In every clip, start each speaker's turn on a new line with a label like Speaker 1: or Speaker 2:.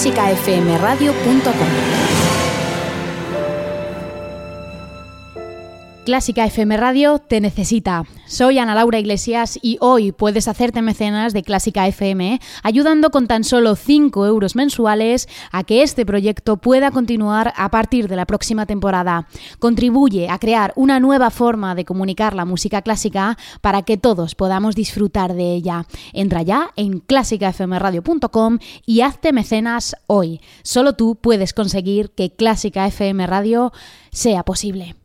Speaker 1: clásicafmradio.com. Clásica FM Radio te necesita. Soy Ana Laura Iglesias y hoy puedes hacerte mecenas de Clásica FM ayudando con tan solo 5 euros mensuales a que este proyecto pueda continuar a partir de la próxima temporada. Contribuye a crear una nueva forma de comunicar la música clásica para que todos podamos disfrutar de ella. Entra ya en clásicafmradio.com y hazte mecenas hoy. Solo tú puedes conseguir que Clásica FM Radio sea posible.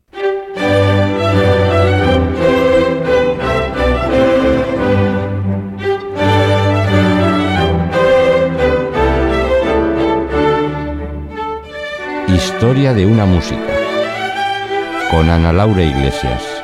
Speaker 2: Historia de una música con Ana Laura Iglesias.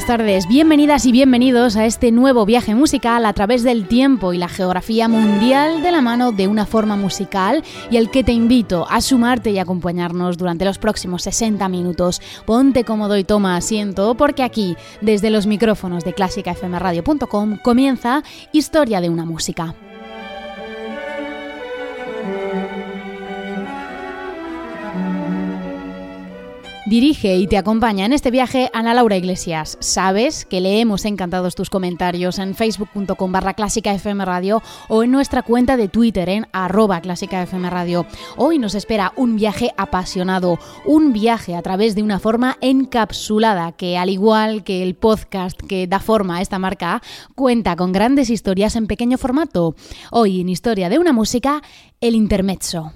Speaker 1: Buenas tardes, bienvenidas y bienvenidos a este nuevo viaje musical a través del tiempo y la geografía mundial de la mano de una forma musical y el que te invito a sumarte y acompañarnos durante los próximos 60 minutos. Ponte cómodo y toma asiento porque aquí, desde los micrófonos de clásicafmradio.com, comienza Historia de una música. Dirige y te acompaña en este viaje Ana Laura Iglesias. Sabes que le hemos encantado tus comentarios en facebook.com barra clásica FM Radio o en nuestra cuenta de Twitter en arroba clásica FM Radio. Hoy nos espera un viaje apasionado, un viaje a través de una forma encapsulada que al igual que el podcast que da forma a esta marca, cuenta con grandes historias en pequeño formato. Hoy en Historia de una música, el intermezzo.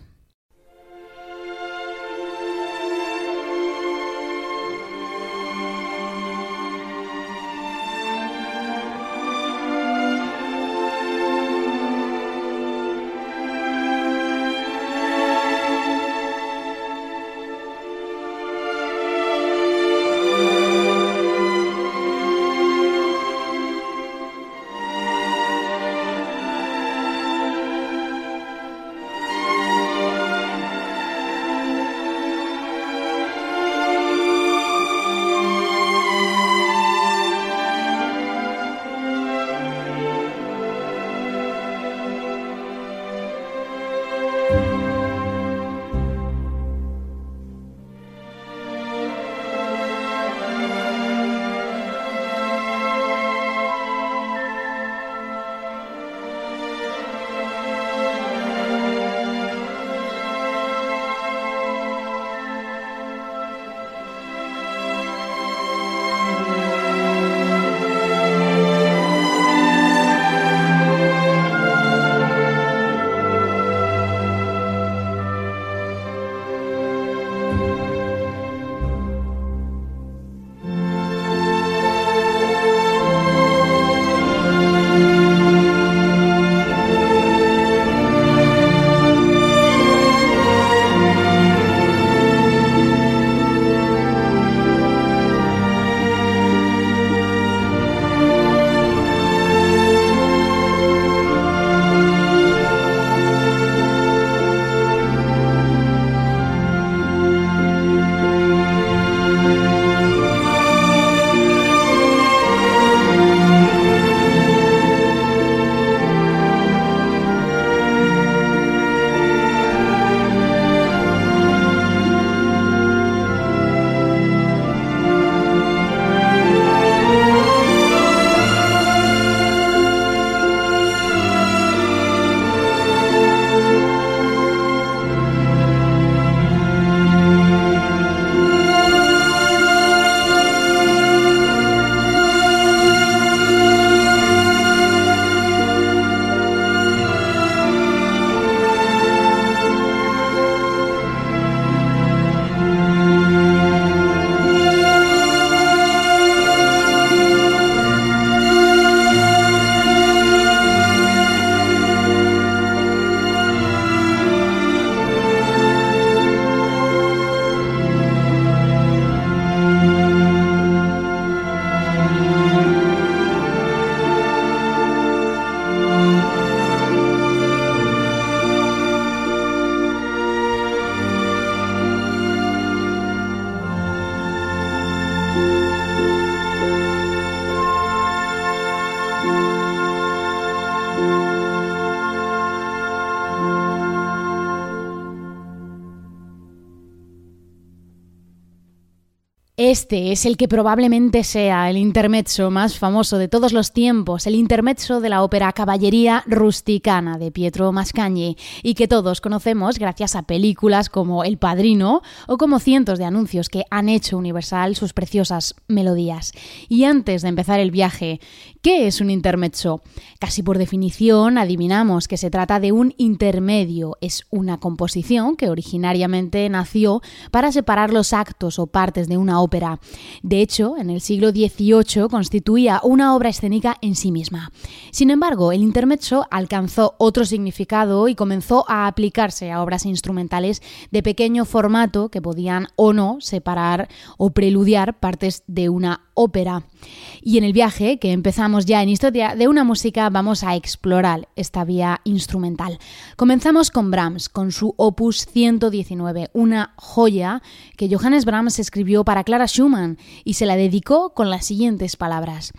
Speaker 1: Este es el que probablemente sea el intermezzo más famoso de todos los tiempos, el intermezzo de la ópera Caballería Rusticana de Pietro Mascagni, y que todos conocemos gracias a películas como El Padrino o como cientos de anuncios que han hecho universal sus preciosas melodías. Y antes de empezar el viaje, ¿qué es un intermezzo? Casi por definición adivinamos que se trata de un intermedio, es una composición que originariamente nació para separar los actos o partes de una De hecho, en el siglo XVIII constituía una obra escénica en sí misma. Sin embargo, el intermezzo alcanzó otro significado y comenzó a aplicarse a obras instrumentales de pequeño formato que podían o no separar o preludiar partes de una ópera. Y en el viaje que empezamos ya en Historia de una música vamos a explorar esta vía instrumental. Comenzamos con Brahms, con su opus 119, una joya que Johannes Brahms escribió para Clara Schumann y se la dedicó con las siguientes palabras.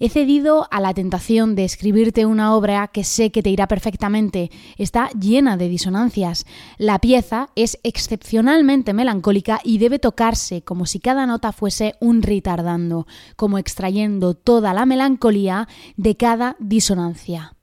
Speaker 1: He cedido a la tentación de escribirte una obra que sé que te irá perfectamente. Está llena de disonancias. La pieza es excepcionalmente melancólica y debe tocarse como si cada nota fuese un retardando, como extrayendo toda la melancolía de cada disonancia.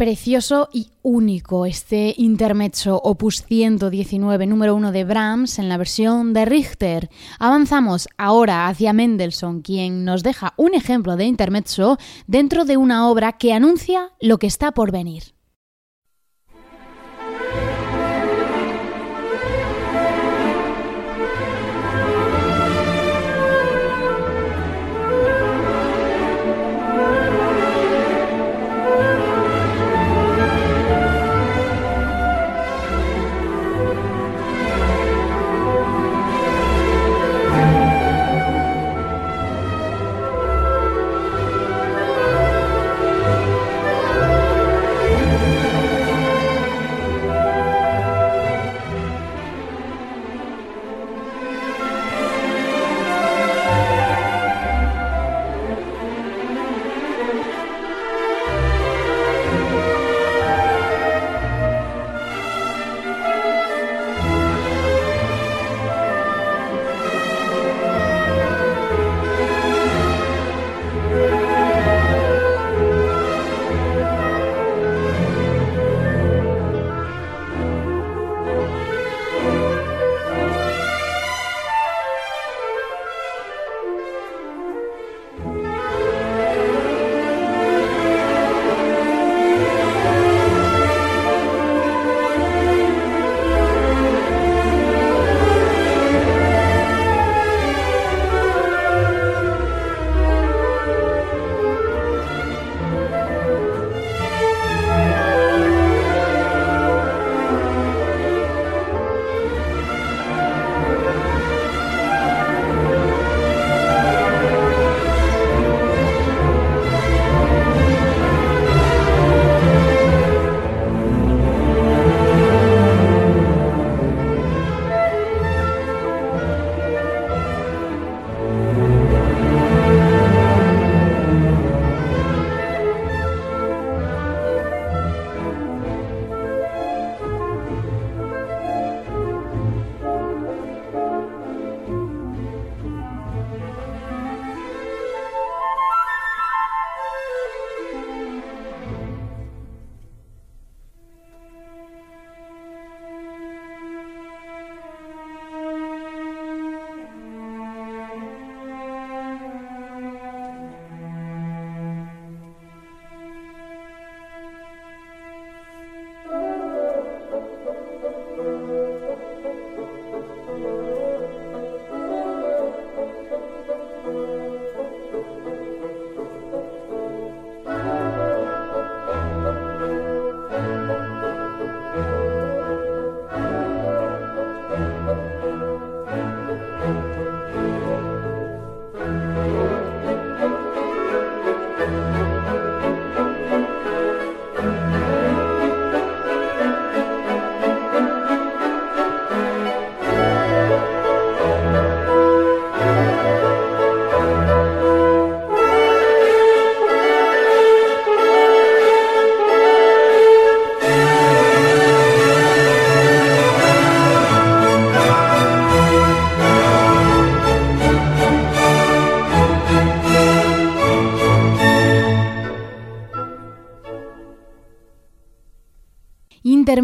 Speaker 1: Precioso y único este intermezzo opus 119 número 1 de Brahms en la versión de Richter. Avanzamos ahora hacia Mendelssohn, quien nos deja un ejemplo de intermezzo dentro de una obra que anuncia lo que está por venir.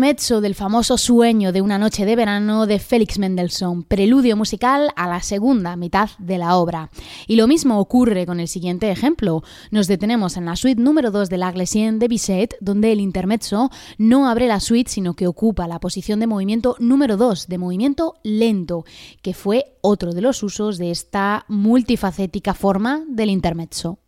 Speaker 1: Intermezzo del famoso Sueño de una noche de verano de Félix Mendelssohn, preludio musical a la segunda mitad de la obra. Y lo mismo ocurre con el siguiente ejemplo. Nos detenemos en la suite número 2 de la Glessienne de Bizet, donde el intermezzo no abre la suite, sino que ocupa la posición de movimiento número 2, de movimiento lento, que fue otro de los usos de esta multifacética forma del intermezzo.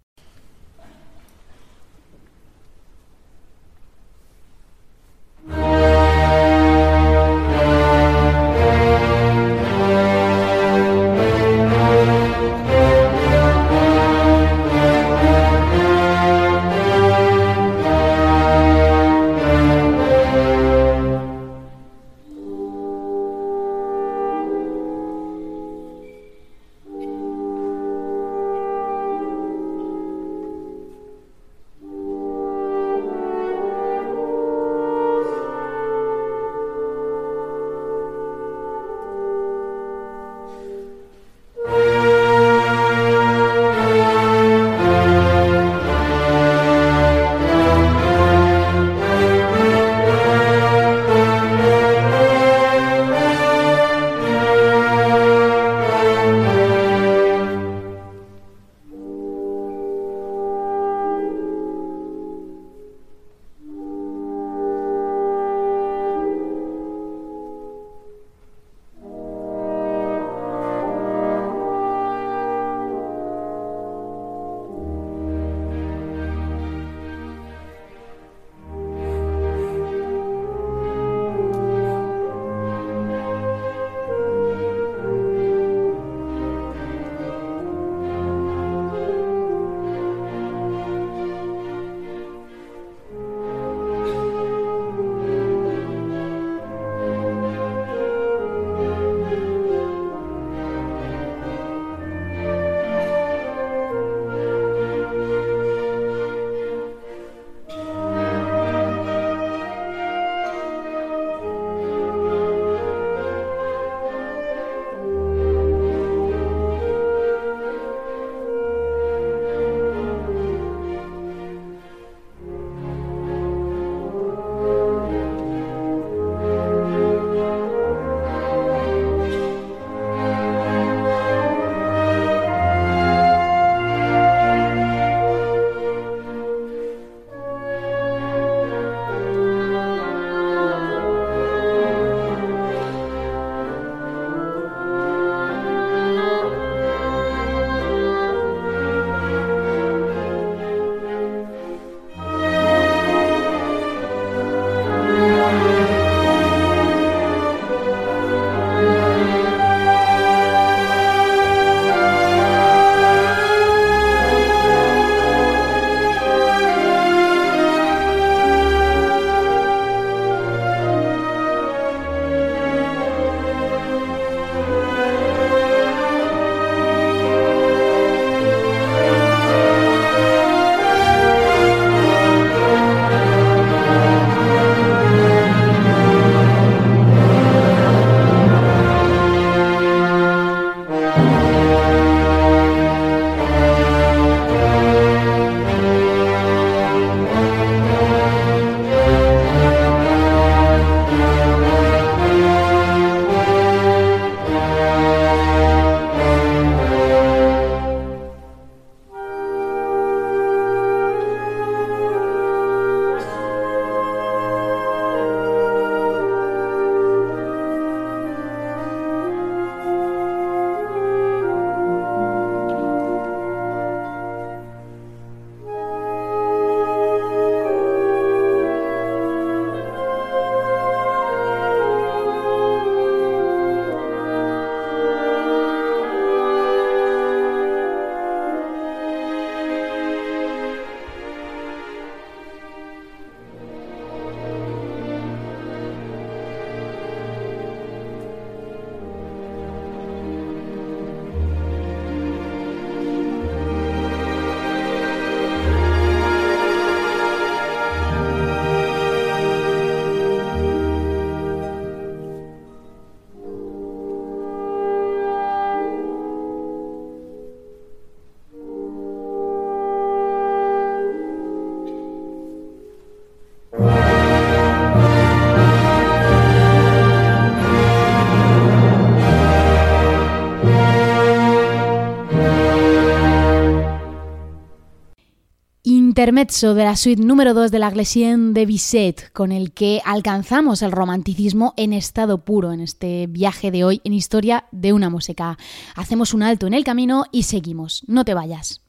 Speaker 1: Intermezzo de la suite número 2 de la Glesienne de Bizet, con el que alcanzamos el romanticismo en estado puro en este viaje de hoy en historia de una música. Hacemos un alto en el camino y seguimos. No te vayas.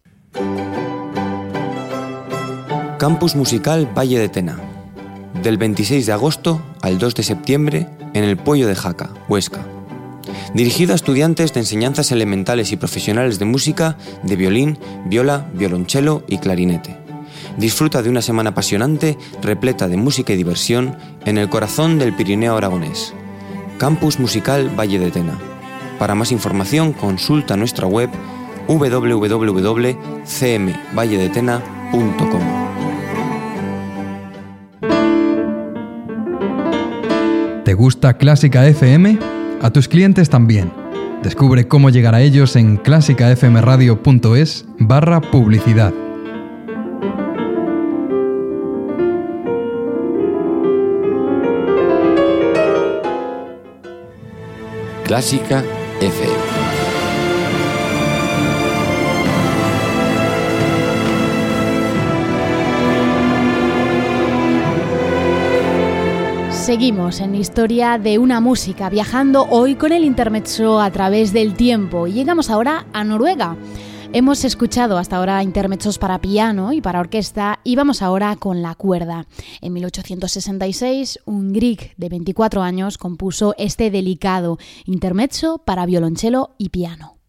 Speaker 3: Campus Musical Valle de Tena. Del 26 de agosto al 2 de septiembre en el Puello de Jaca, Huesca dirigido a estudiantes de enseñanzas elementales y profesionales de música, de violín, viola, violonchelo y clarinete. Disfruta de una semana apasionante, repleta de música y diversión, en el corazón del Pirineo aragonés. Campus Musical Valle de Tena. Para más información, consulta nuestra web www.cmvalledetena.com.
Speaker 4: ¿Te gusta Clásica FM? A tus clientes también. Descubre cómo llegar a ellos en clásicafmradio.es barra publicidad.
Speaker 2: Clásica FM.
Speaker 1: Seguimos en historia de una música, viajando hoy con el intermezzo a través del tiempo y llegamos ahora a Noruega. Hemos escuchado hasta ahora intermezzos para piano y para orquesta y vamos ahora con la cuerda. En 1866, un Grieg de 24 años compuso este delicado intermezzo para violonchelo y piano.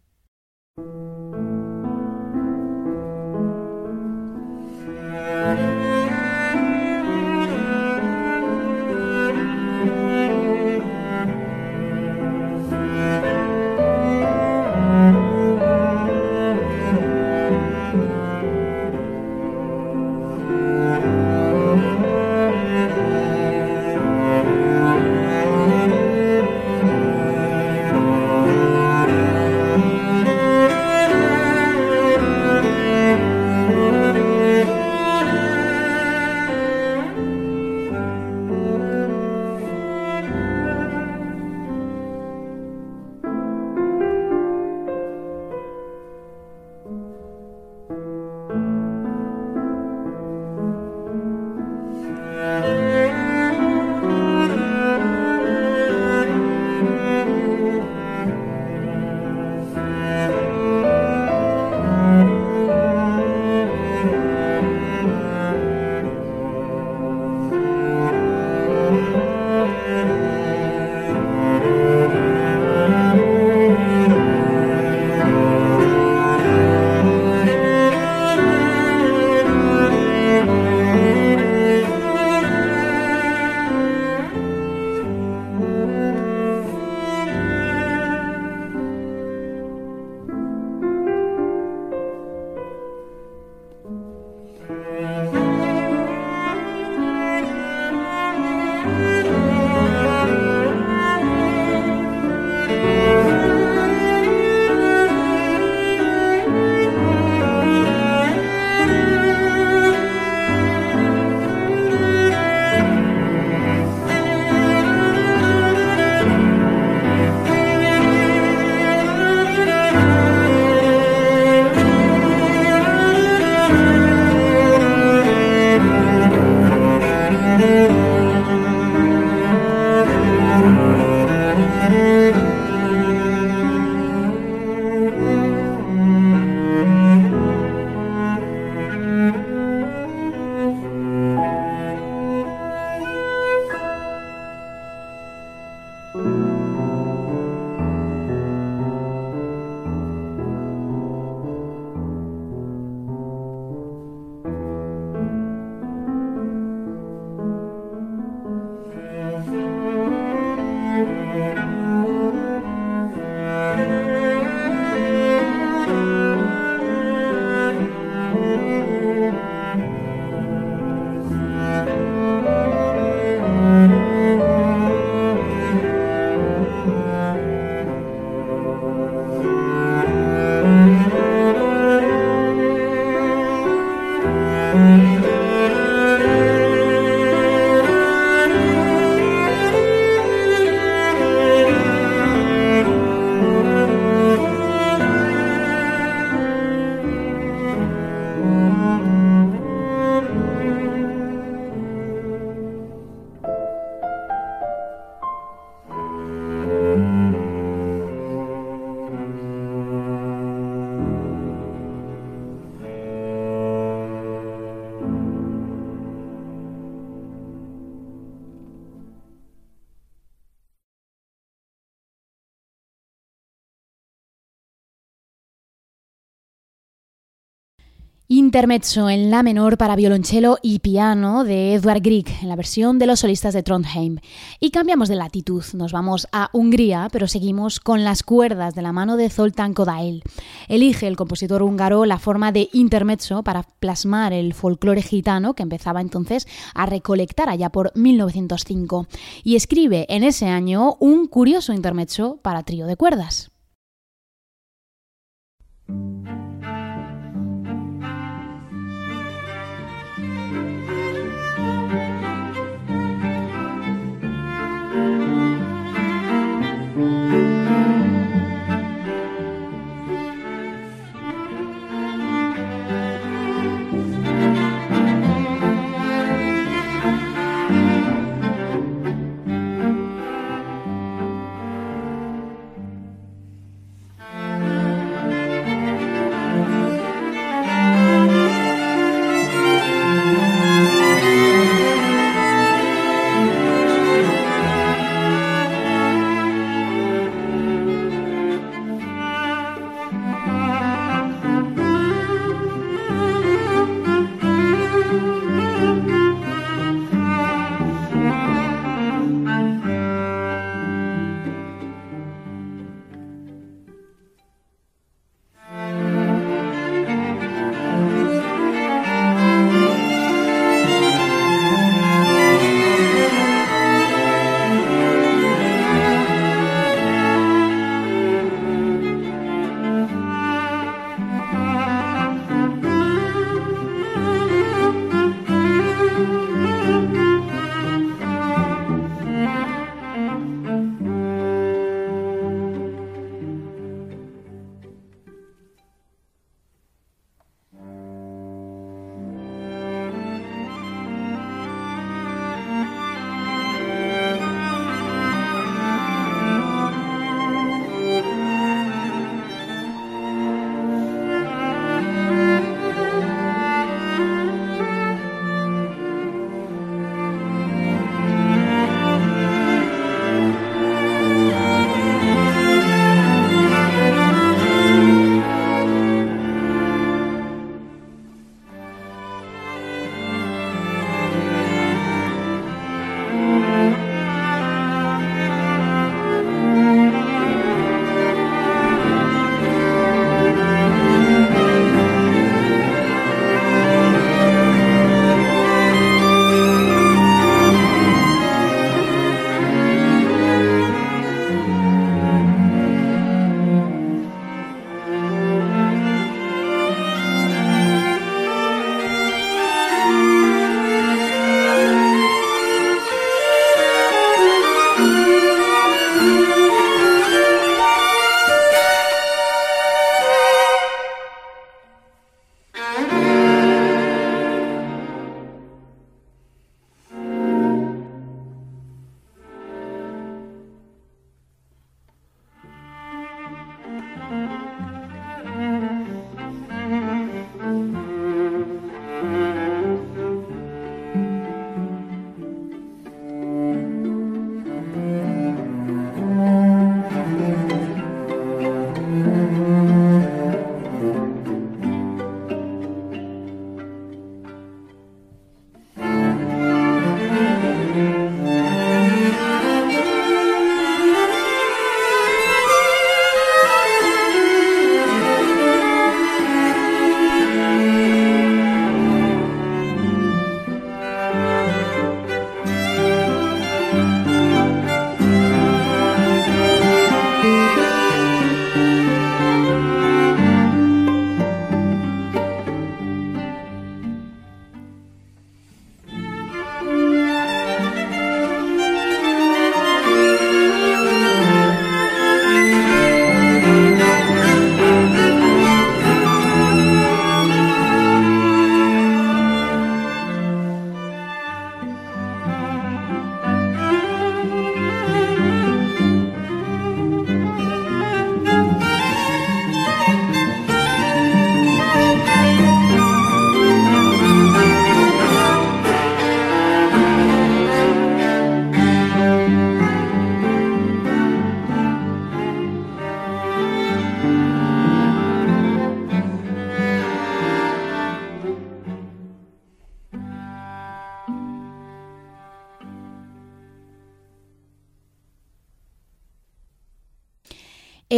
Speaker 1: Mm-hmm. Intermezzo en la menor para violonchelo y piano de Edvard Grieg en la versión de los solistas de Trondheim. Y cambiamos de latitud, nos vamos a Hungría, pero seguimos con las cuerdas de la mano de Zoltán Kodael. Elige el compositor húngaro la forma de intermezzo para plasmar el folclore gitano que empezaba entonces a recolectar allá por 1905 y escribe en ese año un curioso intermezzo para trío de cuerdas.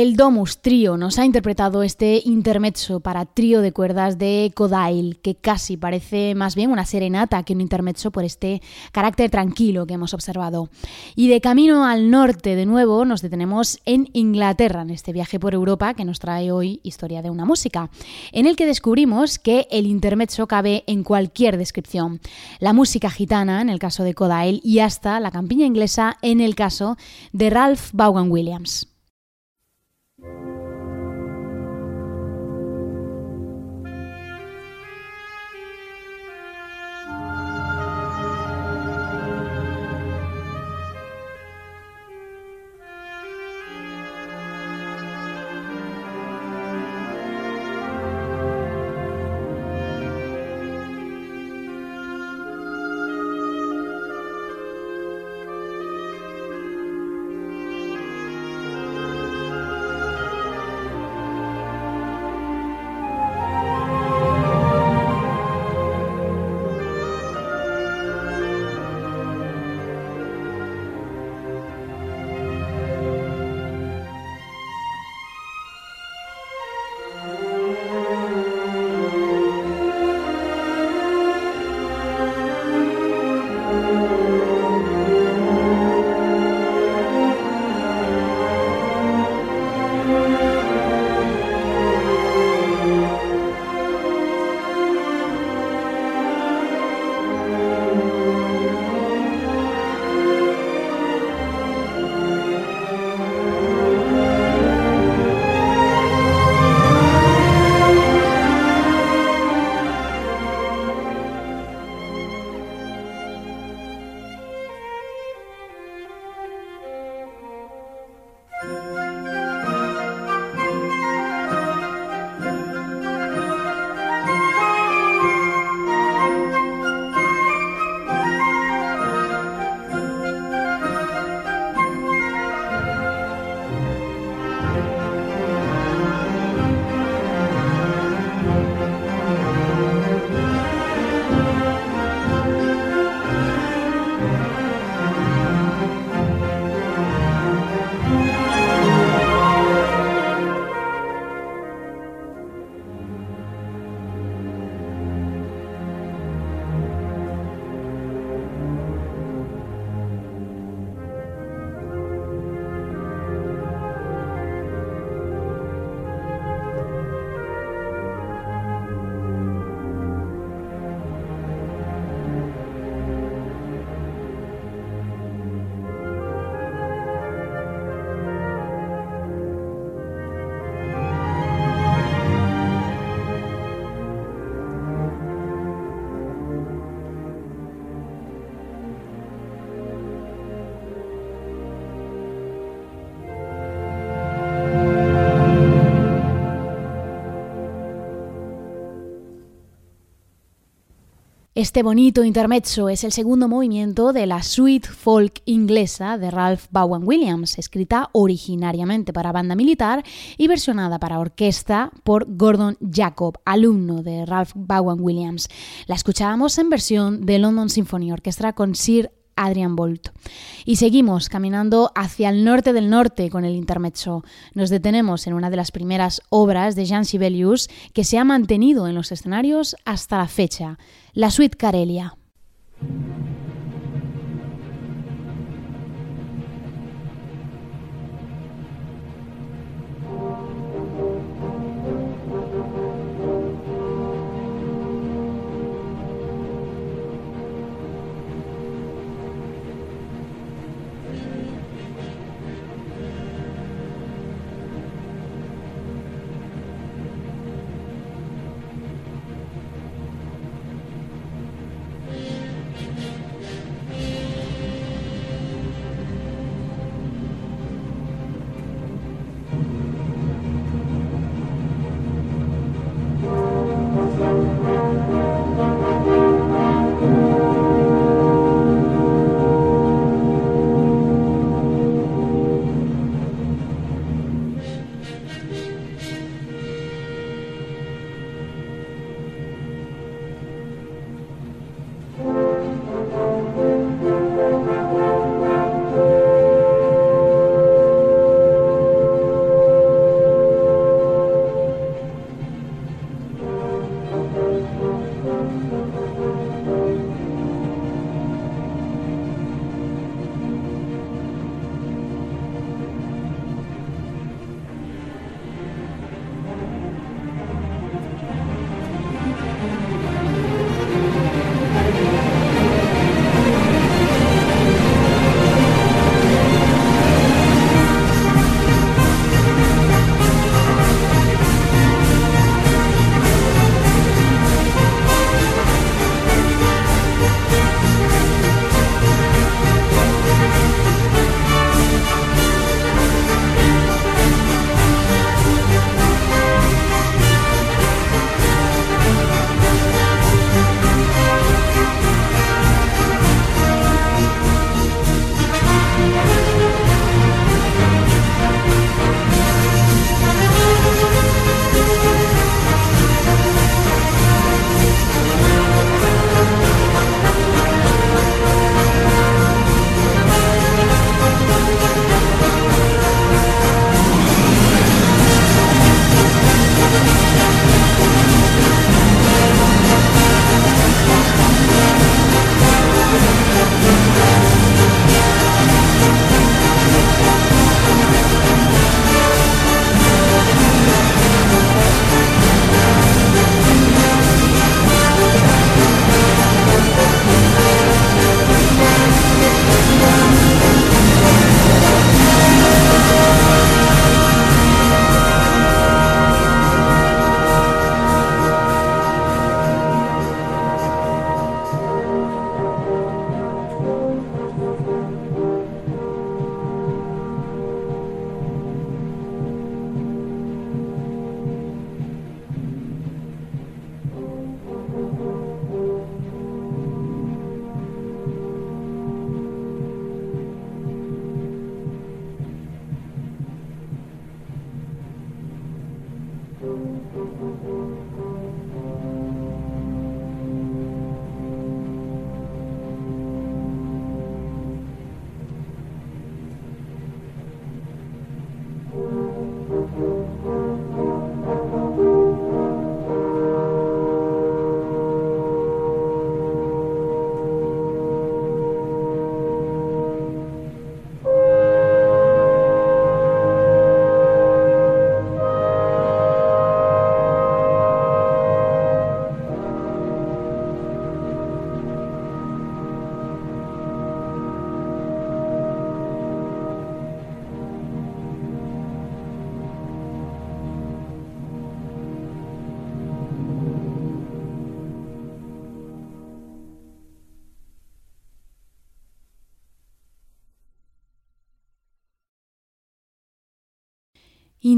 Speaker 1: El Domus Trio nos ha interpretado este intermezzo para trío de cuerdas de Kodail, que casi parece más bien una serenata que un intermezzo por este carácter tranquilo que hemos observado. Y de camino al norte de nuevo nos detenemos en Inglaterra, en este viaje por Europa que nos trae hoy Historia de una música, en el que descubrimos que el intermezzo cabe en cualquier descripción. La música gitana en el caso de Kodail y hasta la campiña inglesa en el caso de Ralph Vaughan Williams. Thank you. Este bonito intermezzo es el segundo movimiento de la suite folk inglesa de Ralph Vaughan Williams, escrita originariamente para banda militar y versionada para orquesta por Gordon Jacob, alumno de Ralph Vaughan Williams. La escuchábamos en versión de London Symphony Orchestra con Sir Adrian Bolt. Y seguimos caminando hacia el norte del norte con el intermezzo. Nos detenemos en una de las primeras obras de Jean Sibelius que se ha mantenido en los escenarios hasta la fecha, la Suite Carelia.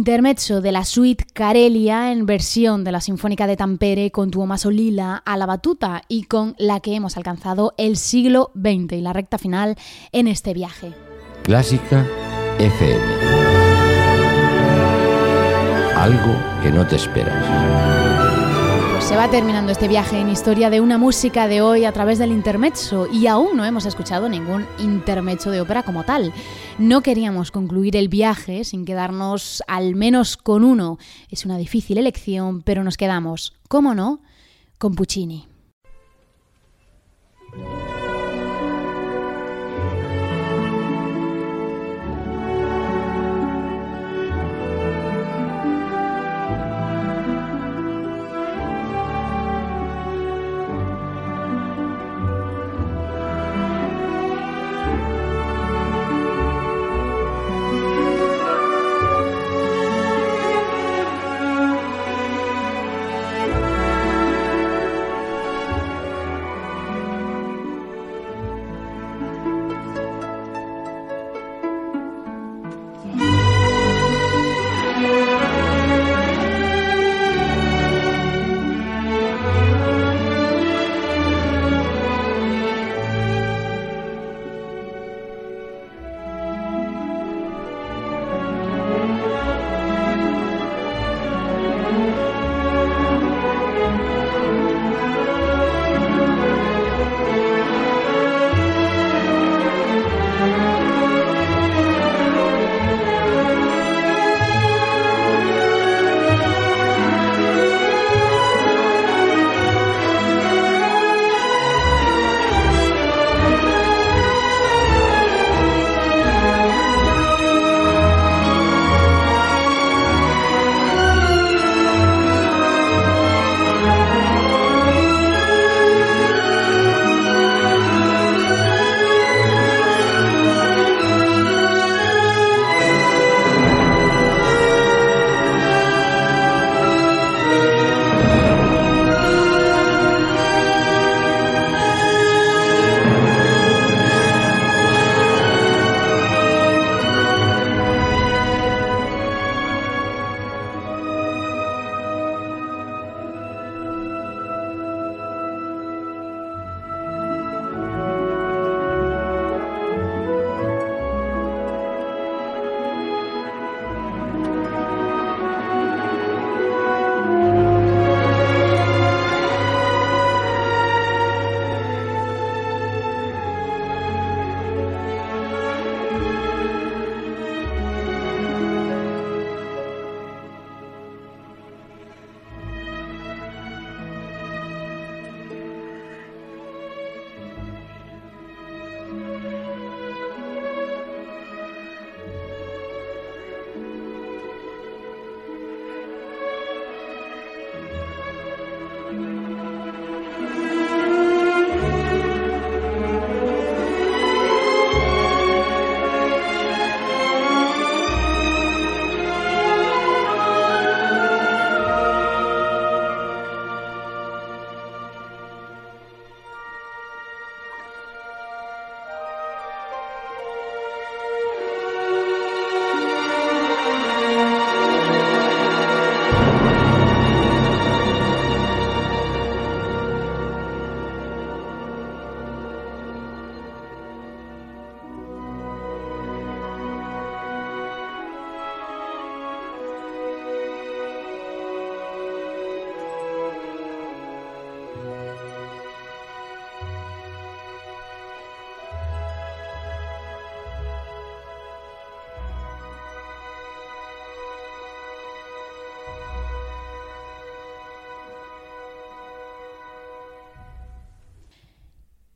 Speaker 1: Intermezzo de la suite Carelia en versión de la Sinfónica de Tampere con Tuomaso Lila a la batuta y con la que hemos alcanzado el siglo XX y la recta final en este viaje.
Speaker 2: Clásica FM. Algo que no te esperas.
Speaker 1: Se va terminando este viaje en historia de una música de hoy a través del intermezzo y aún no hemos escuchado ningún intermezzo de ópera como tal. No queríamos concluir el viaje sin quedarnos al menos con uno. Es una difícil elección, pero nos quedamos, ¿cómo no?, con Puccini.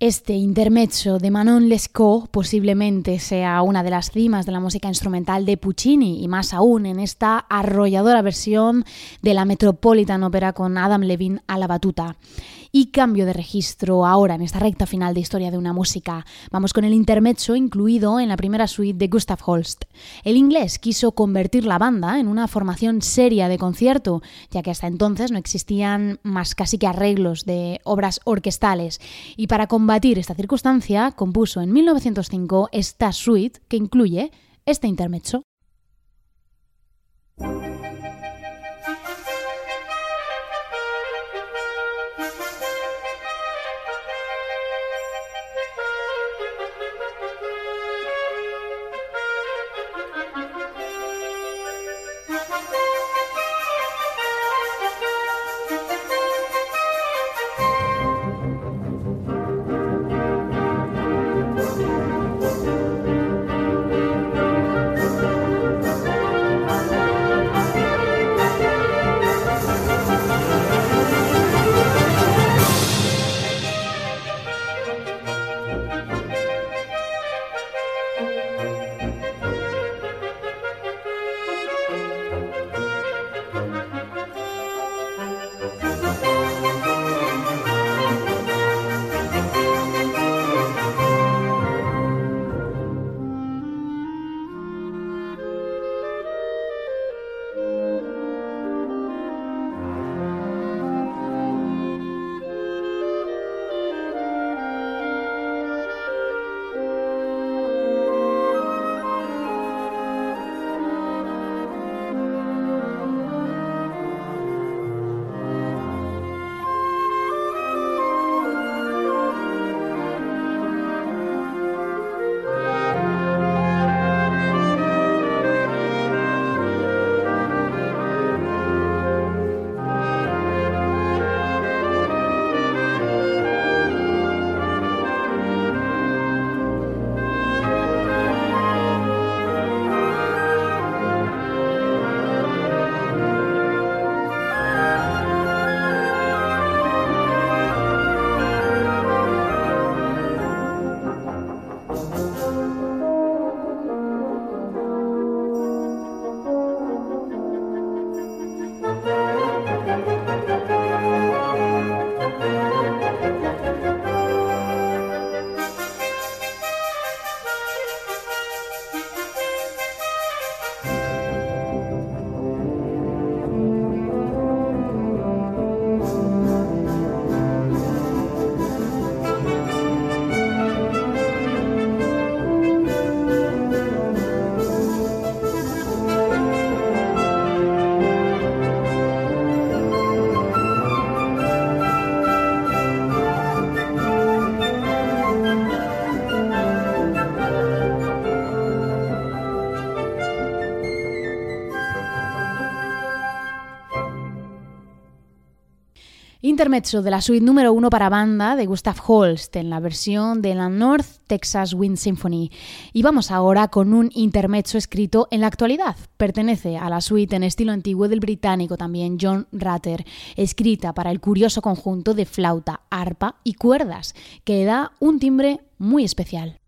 Speaker 1: Este intermezzo de Manon Lescaut posiblemente sea una de las cimas de la música instrumental de Puccini y más aún en esta arrolladora versión de la Metropolitan Opera con Adam Levine a la batuta. Y cambio de registro ahora en esta recta final de historia de una música. Vamos con el intermezzo incluido en la primera suite de Gustav Holst. El inglés quiso convertir la banda en una formación seria de concierto, ya que hasta entonces no existían más casi que arreglos de obras orquestales. Y para combatir esta circunstancia, compuso en 1905 esta suite que incluye este intermezzo. Intermezzo de la suite número uno para banda de Gustav Holst en la versión de la North Texas Wind Symphony. Y vamos ahora con un intermezzo escrito en la actualidad. Pertenece a la suite en estilo antiguo del británico también John Rutter, escrita para el curioso conjunto de flauta, arpa y cuerdas, que da un timbre muy especial.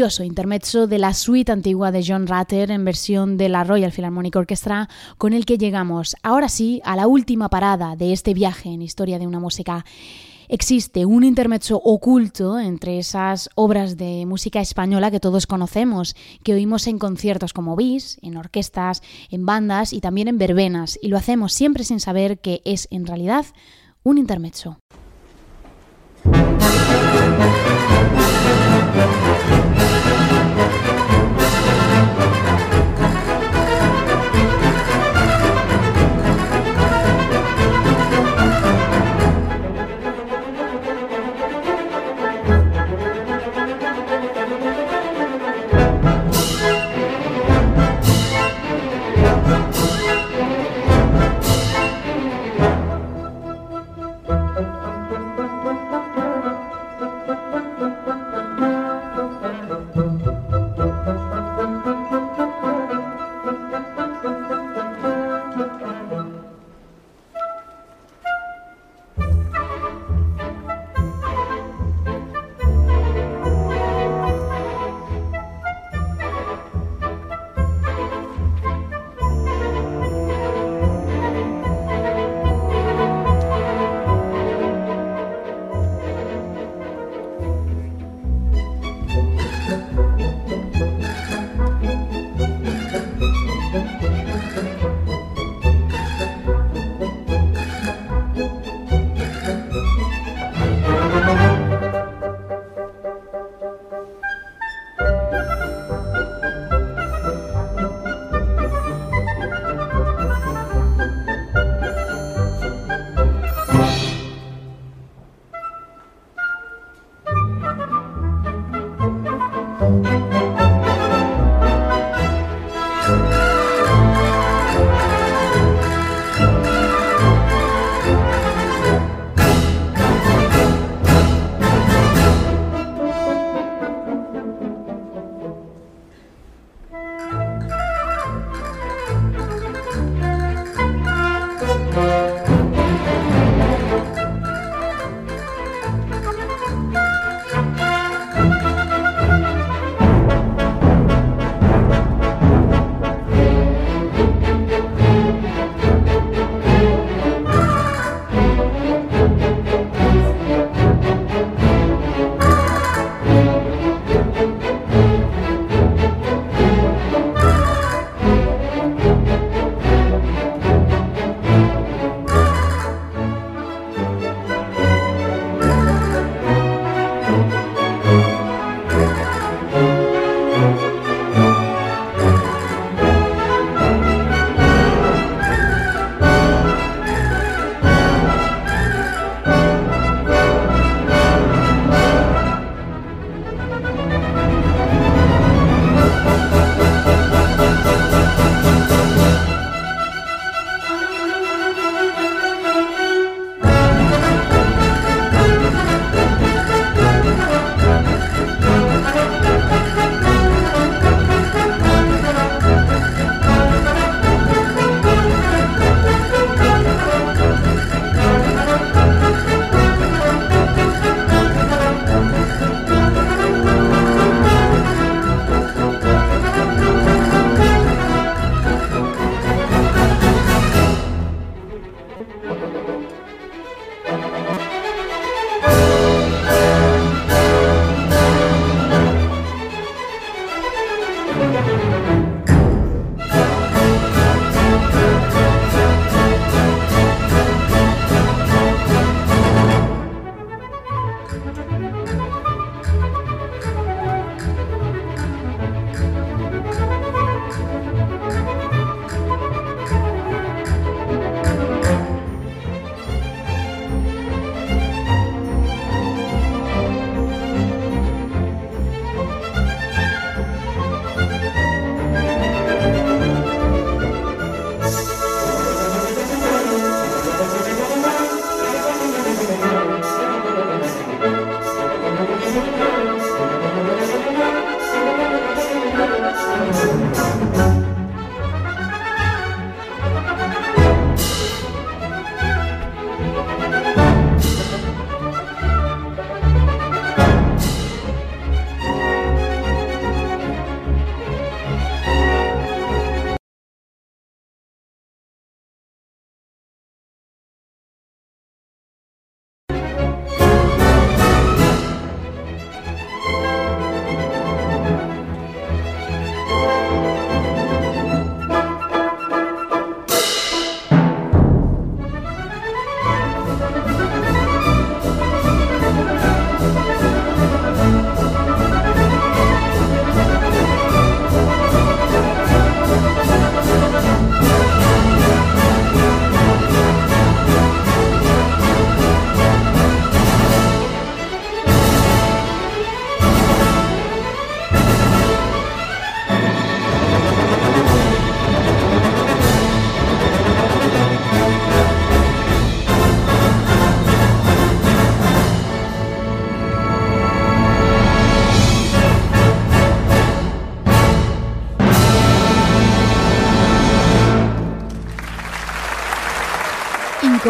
Speaker 1: Curioso intermezzo de la suite antigua de John Rutter en versión de la Royal Philharmonic Orchestra, con el que llegamos ahora sí a la última parada de este viaje en historia de una música. Existe un intermezzo oculto entre esas obras de música española que todos conocemos, que oímos en conciertos como bis, en orquestas, en bandas y también en verbenas, y lo hacemos siempre sin saber que es en realidad un intermezzo.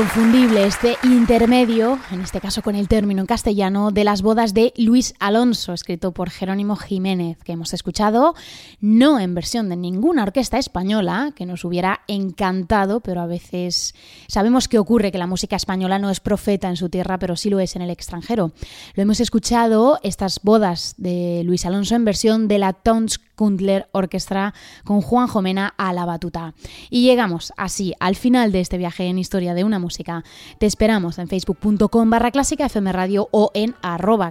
Speaker 1: Inconfundible este intermedio, en este caso con el término en castellano, de las bodas de Luis Alonso, escrito por Jerónimo Jiménez, que hemos escuchado, no en versión de ninguna orquesta española, que nos hubiera encantado, pero a veces sabemos que ocurre que la música española no es profeta en su tierra, pero sí lo es en el extranjero. Lo hemos escuchado, estas bodas de Luis Alonso, en versión de la Tons Kundler Orchestra con Juan Jomena a la batuta. Y llegamos así al final de este viaje en historia de una música. Te esperamos en facebook.com barra clásica FM Radio o en arroba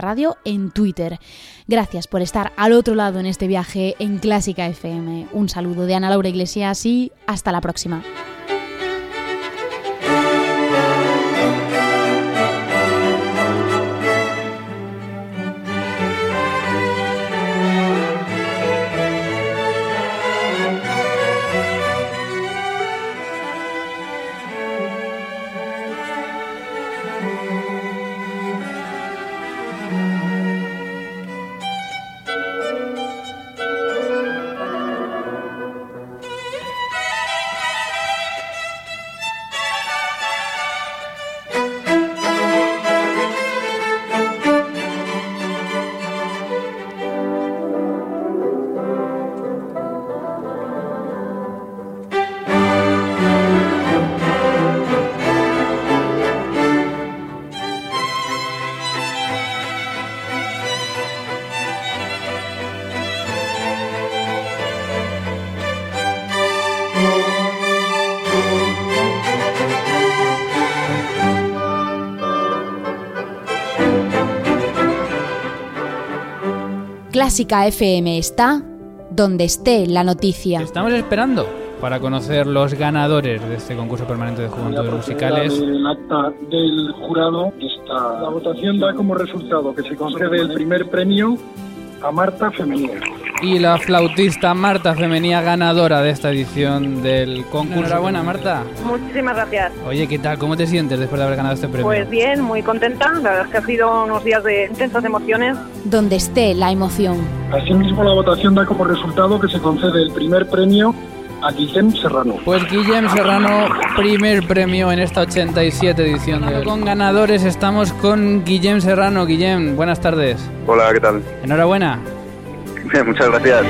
Speaker 1: Radio en Twitter. Gracias por estar al otro lado en este viaje en Clásica FM. Un saludo de Ana Laura Iglesias y hasta la próxima. Clásica FM está donde esté la noticia.
Speaker 5: Estamos esperando para conocer los ganadores de este concurso permanente de juventudes musicales.
Speaker 6: El acta del jurado está. La votación da como resultado que se concede el primer premio a Marta Femenina.
Speaker 5: Y la flautista Marta Femenía ganadora de esta edición del concurso. Enhorabuena, Marta.
Speaker 7: Muchísimas gracias.
Speaker 5: Oye, ¿qué tal? ¿Cómo te sientes después de haber ganado este premio?
Speaker 7: Pues bien, muy contenta. La verdad es que ha sido unos días de intensas emociones.
Speaker 1: Donde esté la emoción.
Speaker 6: Asimismo, la votación da como resultado que se concede el primer premio a Guillem Serrano.
Speaker 5: Pues Guillem Serrano, primer premio en esta 87 edición de Con ganadores estamos con Guillem Serrano. Guillem, buenas tardes.
Speaker 8: Hola, ¿qué tal?
Speaker 5: Enhorabuena.
Speaker 8: Muchas gracias.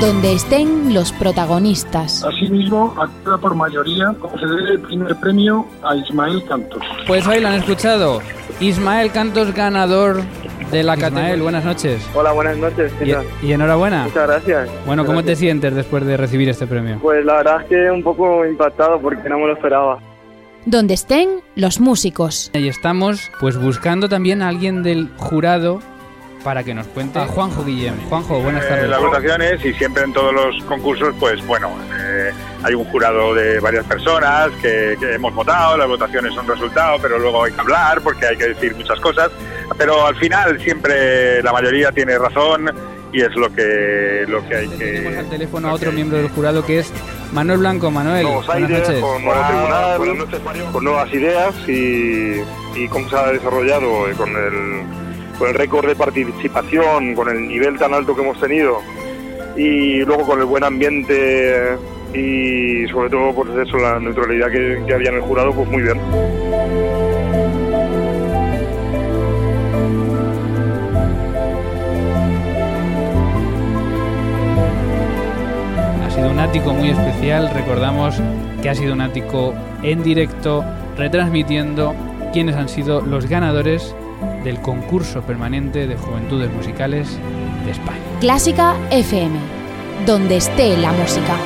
Speaker 1: Donde estén los protagonistas.
Speaker 6: Asimismo, actúa por mayoría conceder el primer premio a Ismael Cantos.
Speaker 5: Pues ahí lo han escuchado. Ismael Cantos, ganador de la Ismael, buenas noches.
Speaker 8: Hola, buenas noches. ¿qué tal?
Speaker 5: Y, y enhorabuena.
Speaker 8: Muchas gracias.
Speaker 5: Bueno, ¿cómo te sientes después de recibir este premio?
Speaker 8: Pues la verdad es que un poco impactado porque no me lo esperaba.
Speaker 1: Donde estén los músicos.
Speaker 5: Y estamos pues buscando también a alguien del jurado para que nos cuente a Juanjo Guillem. Juanjo, buenas
Speaker 9: Eh,
Speaker 5: tardes.
Speaker 9: las votaciones y siempre en todos los concursos, pues bueno, eh, hay un jurado de varias personas que, que hemos votado, las votaciones son resultado, pero luego hay que hablar porque hay que decir muchas cosas, pero al final siempre la mayoría tiene razón y es lo que lo que hay
Speaker 5: Tenemos al
Speaker 9: que
Speaker 5: teléfono a otro miembro del jurado que es Manuel Blanco. Manuel,
Speaker 8: Nuevos
Speaker 5: buenas
Speaker 8: aires,
Speaker 5: noches.
Speaker 8: con nuevo tribunal, con nuevas ideas y, y cómo se ha desarrollado eh, con el, con el récord de participación, con el nivel tan alto que hemos tenido y luego con el buen ambiente y sobre todo pues eso, la neutralidad que, que había en el jurado, pues muy bien.
Speaker 5: Sido un ático muy especial. Recordamos que ha sido un ático en directo, retransmitiendo quiénes han sido los ganadores del concurso permanente de juventudes musicales de España.
Speaker 1: Clásica FM. Donde esté la música.